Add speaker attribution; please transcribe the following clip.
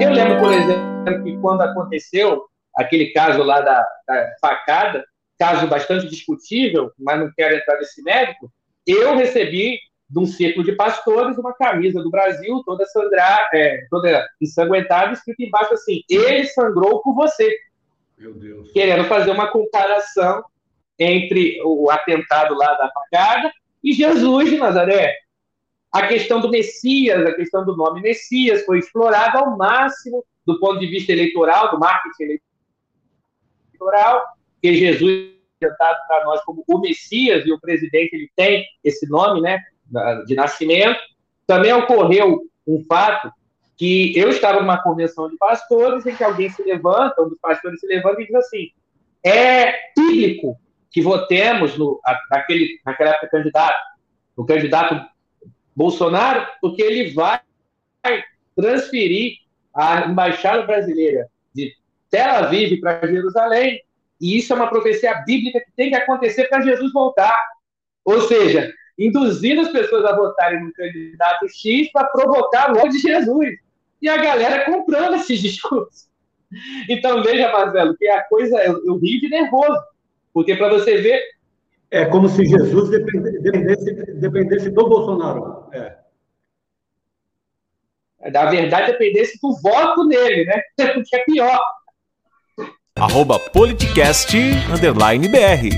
Speaker 1: Eu lembro, por exemplo, que quando aconteceu aquele caso lá da, da facada, caso bastante discutível, mas não quero entrar nesse mérito, eu recebi de um círculo de pastores uma camisa do Brasil toda sangrar, é, toda ensanguentada, escrito embaixo assim: ele sangrou por você. Meu Deus. Querendo fazer uma comparação entre o atentado lá da facada e Jesus de Nazaré. A questão do Messias, a questão do nome Messias foi explorada ao máximo do ponto de vista eleitoral, do marketing eleitoral, que Jesus apresentado para nós como o Messias e o presidente ele tem esse nome, né, de nascimento. Também ocorreu um fato que eu estava numa convenção de pastores em que alguém se levanta, um dos pastores se levanta e diz assim: é bíblico que votemos no, naquele, naquela época candidato, o candidato Bolsonaro, porque ele vai transferir a embaixada brasileira de Tel Aviv para Jerusalém, e isso é uma profecia bíblica que tem que acontecer para Jesus voltar. Ou seja, induzindo as pessoas a votarem no candidato X para provocar o ódio de Jesus. E a galera comprando esses discursos. Então, veja, Marcelo, que a coisa, eu, eu rio de nervoso, porque para você ver.
Speaker 2: É como se Jesus dependesse, dependesse do Bolsonaro. É.
Speaker 1: Na verdade, dependesse do voto nele, né? O que é pior.
Speaker 3: Arroba politicast, underline BR.